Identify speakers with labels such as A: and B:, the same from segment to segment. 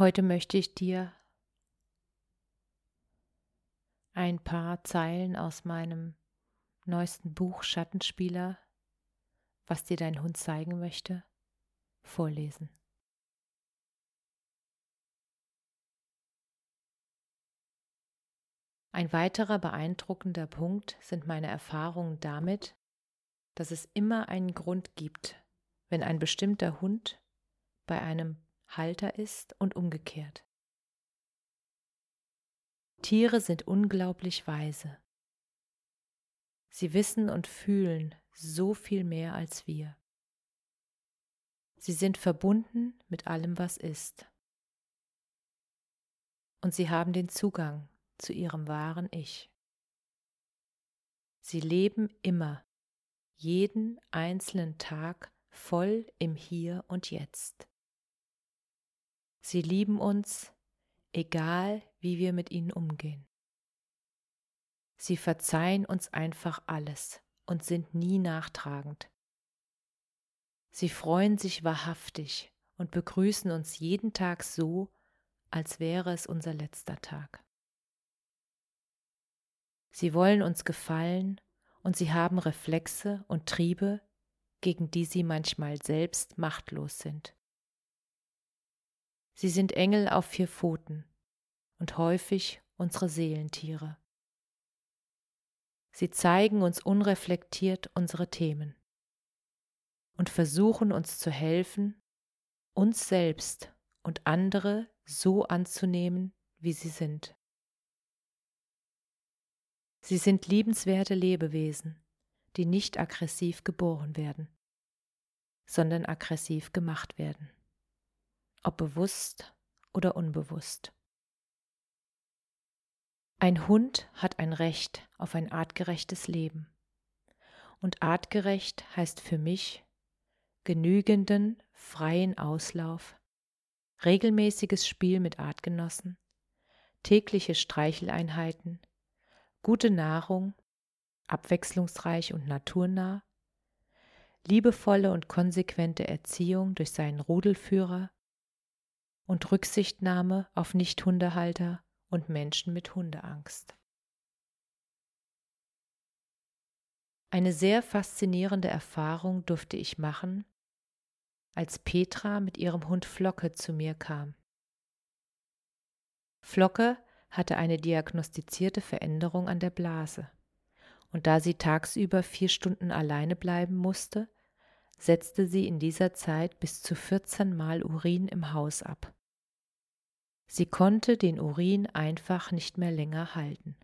A: Heute möchte ich dir ein paar Zeilen aus meinem neuesten Buch Schattenspieler, was dir dein Hund zeigen möchte, vorlesen. Ein weiterer beeindruckender Punkt sind meine Erfahrungen damit, dass es immer einen Grund gibt, wenn ein bestimmter Hund bei einem Halter ist und umgekehrt. Tiere sind unglaublich weise. Sie wissen und fühlen so viel mehr als wir. Sie sind verbunden mit allem, was ist. Und sie haben den Zugang zu ihrem wahren Ich. Sie leben immer, jeden einzelnen Tag voll im Hier und Jetzt. Sie lieben uns, egal wie wir mit ihnen umgehen. Sie verzeihen uns einfach alles und sind nie nachtragend. Sie freuen sich wahrhaftig und begrüßen uns jeden Tag so, als wäre es unser letzter Tag. Sie wollen uns gefallen und sie haben Reflexe und Triebe, gegen die sie manchmal selbst machtlos sind. Sie sind Engel auf vier Pfoten und häufig unsere Seelentiere. Sie zeigen uns unreflektiert unsere Themen und versuchen uns zu helfen, uns selbst und andere so anzunehmen, wie sie sind. Sie sind liebenswerte Lebewesen, die nicht aggressiv geboren werden, sondern aggressiv gemacht werden ob bewusst oder unbewusst. Ein Hund hat ein Recht auf ein artgerechtes Leben. Und artgerecht heißt für mich genügenden freien Auslauf, regelmäßiges Spiel mit Artgenossen, tägliche Streicheleinheiten, gute Nahrung, abwechslungsreich und naturnah, liebevolle und konsequente Erziehung durch seinen Rudelführer und Rücksichtnahme auf Nichthundehalter und Menschen mit Hundeangst. Eine sehr faszinierende Erfahrung durfte ich machen, als Petra mit ihrem Hund Flocke zu mir kam. Flocke hatte eine diagnostizierte Veränderung an der Blase, und da sie tagsüber vier Stunden alleine bleiben musste, setzte sie in dieser Zeit bis zu 14 Mal Urin im Haus ab. Sie konnte den Urin einfach nicht mehr länger halten.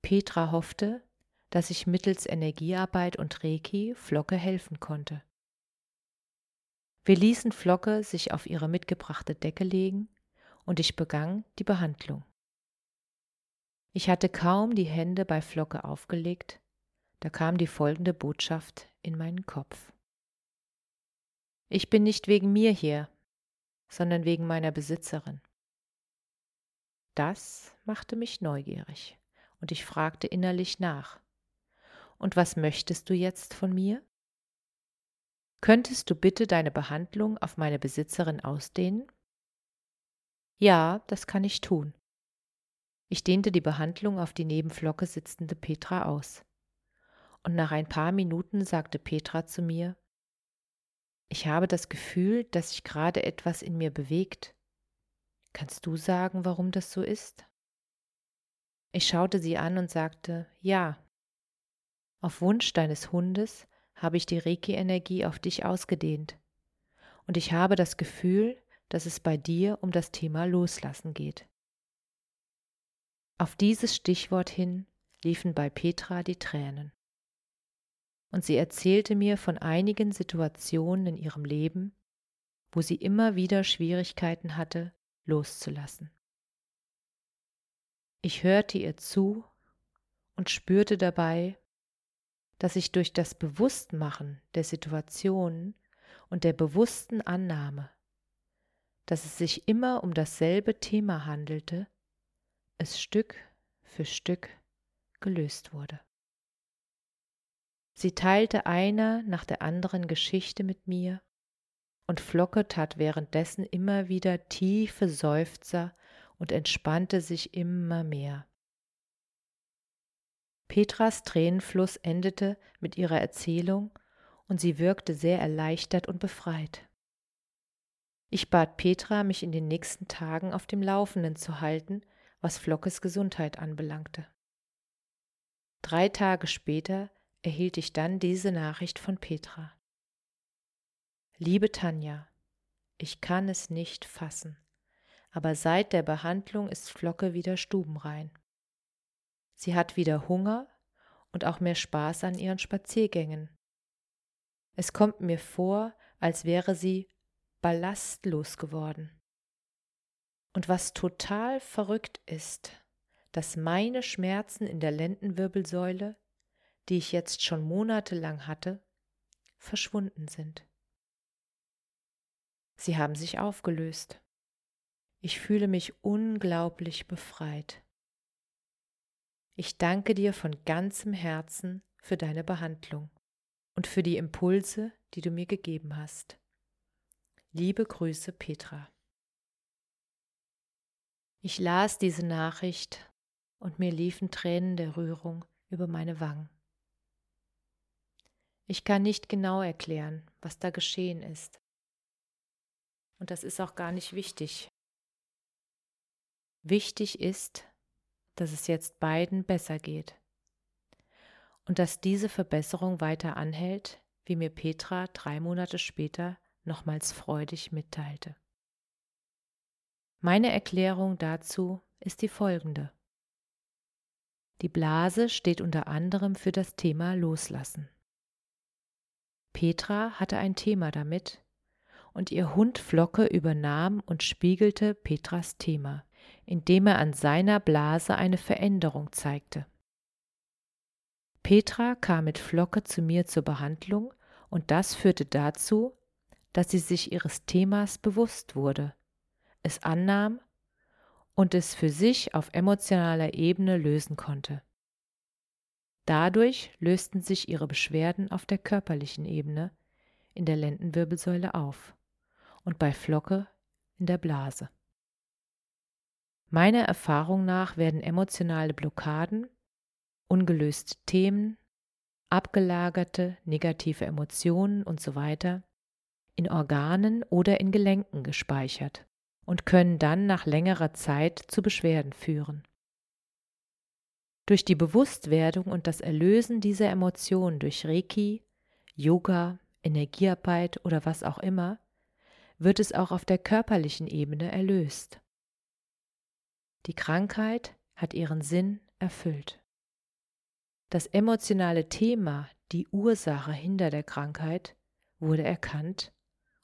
A: Petra hoffte, dass ich mittels Energiearbeit und Reiki Flocke helfen konnte. Wir ließen Flocke sich auf ihre mitgebrachte Decke legen und ich begann die Behandlung. Ich hatte kaum die Hände bei Flocke aufgelegt, da kam die folgende Botschaft in meinen Kopf. Ich bin nicht wegen mir hier, sondern wegen meiner Besitzerin. Das machte mich neugierig, und ich fragte innerlich nach. Und was möchtest du jetzt von mir? Könntest du bitte deine Behandlung auf meine Besitzerin ausdehnen? Ja, das kann ich tun. Ich dehnte die Behandlung auf die neben Flocke sitzende Petra aus. Und nach ein paar Minuten sagte Petra zu mir, ich habe das Gefühl, dass sich gerade etwas in mir bewegt. Kannst du sagen, warum das so ist? Ich schaute sie an und sagte, ja. Auf Wunsch deines Hundes habe ich die Reiki-Energie auf dich ausgedehnt. Und ich habe das Gefühl, dass es bei dir um das Thema Loslassen geht. Auf dieses Stichwort hin liefen bei Petra die Tränen. Und sie erzählte mir von einigen Situationen in ihrem Leben, wo sie immer wieder Schwierigkeiten hatte, loszulassen. Ich hörte ihr zu und spürte dabei, dass ich durch das Bewusstmachen der Situation und der bewussten Annahme, dass es sich immer um dasselbe Thema handelte, es Stück für Stück gelöst wurde. Sie teilte eine nach der anderen Geschichte mit mir, und Flocke tat währenddessen immer wieder tiefe Seufzer und entspannte sich immer mehr. Petras Tränenfluss endete mit ihrer Erzählung und sie wirkte sehr erleichtert und befreit. Ich bat Petra, mich in den nächsten Tagen auf dem Laufenden zu halten, was Flockes Gesundheit anbelangte. Drei Tage später erhielt ich dann diese Nachricht von Petra. Liebe Tanja, ich kann es nicht fassen, aber seit der Behandlung ist Flocke wieder stubenrein. Sie hat wieder Hunger und auch mehr Spaß an ihren Spaziergängen. Es kommt mir vor, als wäre sie ballastlos geworden. Und was total verrückt ist, dass meine Schmerzen in der Lendenwirbelsäule, die ich jetzt schon monatelang hatte, verschwunden sind. Sie haben sich aufgelöst. Ich fühle mich unglaublich befreit. Ich danke dir von ganzem Herzen für deine Behandlung und für die Impulse, die du mir gegeben hast. Liebe Grüße, Petra. Ich las diese Nachricht und mir liefen Tränen der Rührung über meine Wangen. Ich kann nicht genau erklären, was da geschehen ist. Und das ist auch gar nicht wichtig. Wichtig ist, dass es jetzt beiden besser geht. Und dass diese Verbesserung weiter anhält, wie mir Petra drei Monate später nochmals freudig mitteilte. Meine Erklärung dazu ist die folgende. Die Blase steht unter anderem für das Thema Loslassen. Petra hatte ein Thema damit, und ihr Hund Flocke übernahm und spiegelte Petras Thema, indem er an seiner Blase eine Veränderung zeigte. Petra kam mit Flocke zu mir zur Behandlung und das führte dazu, dass sie sich ihres Themas bewusst wurde, es annahm und es für sich auf emotionaler Ebene lösen konnte. Dadurch lösten sich ihre Beschwerden auf der körperlichen Ebene in der Lendenwirbelsäule auf und bei Flocke in der Blase. Meiner Erfahrung nach werden emotionale Blockaden, ungelöste Themen, abgelagerte negative Emotionen usw. So in Organen oder in Gelenken gespeichert und können dann nach längerer Zeit zu Beschwerden führen. Durch die Bewusstwerdung und das Erlösen dieser Emotionen durch Reiki, Yoga, Energiearbeit oder was auch immer wird es auch auf der körperlichen Ebene erlöst. Die Krankheit hat ihren Sinn erfüllt. Das emotionale Thema, die Ursache hinter der Krankheit, wurde erkannt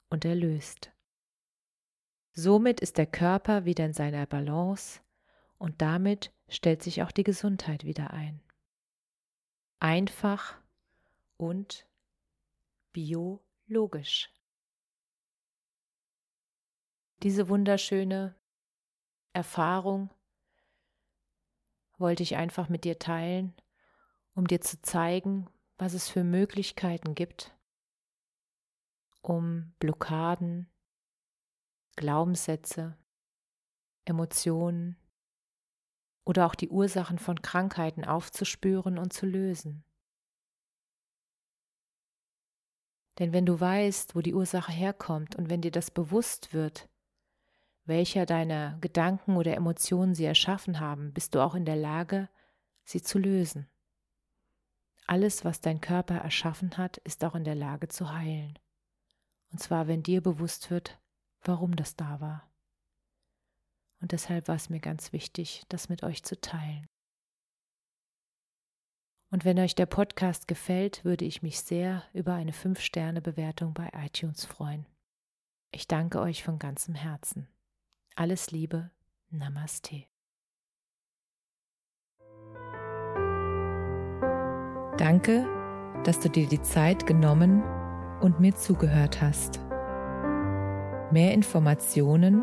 A: und erlöst. Somit ist der Körper wieder in seiner Balance und damit stellt sich auch die Gesundheit wieder ein. Einfach und biologisch. Diese wunderschöne Erfahrung wollte ich einfach mit dir teilen, um dir zu zeigen, was es für Möglichkeiten gibt, um Blockaden, Glaubenssätze, Emotionen oder auch die Ursachen von Krankheiten aufzuspüren und zu lösen. Denn wenn du weißt, wo die Ursache herkommt und wenn dir das bewusst wird, welcher deiner Gedanken oder Emotionen sie erschaffen haben, bist du auch in der Lage, sie zu lösen. Alles, was dein Körper erschaffen hat, ist auch in der Lage zu heilen. Und zwar, wenn dir bewusst wird, warum das da war. Und deshalb war es mir ganz wichtig, das mit euch zu teilen. Und wenn euch der Podcast gefällt, würde ich mich sehr über eine 5-Sterne-Bewertung bei iTunes freuen. Ich danke euch von ganzem Herzen. Alles Liebe, Namaste. Danke, dass du dir die Zeit genommen und mir zugehört hast. Mehr Informationen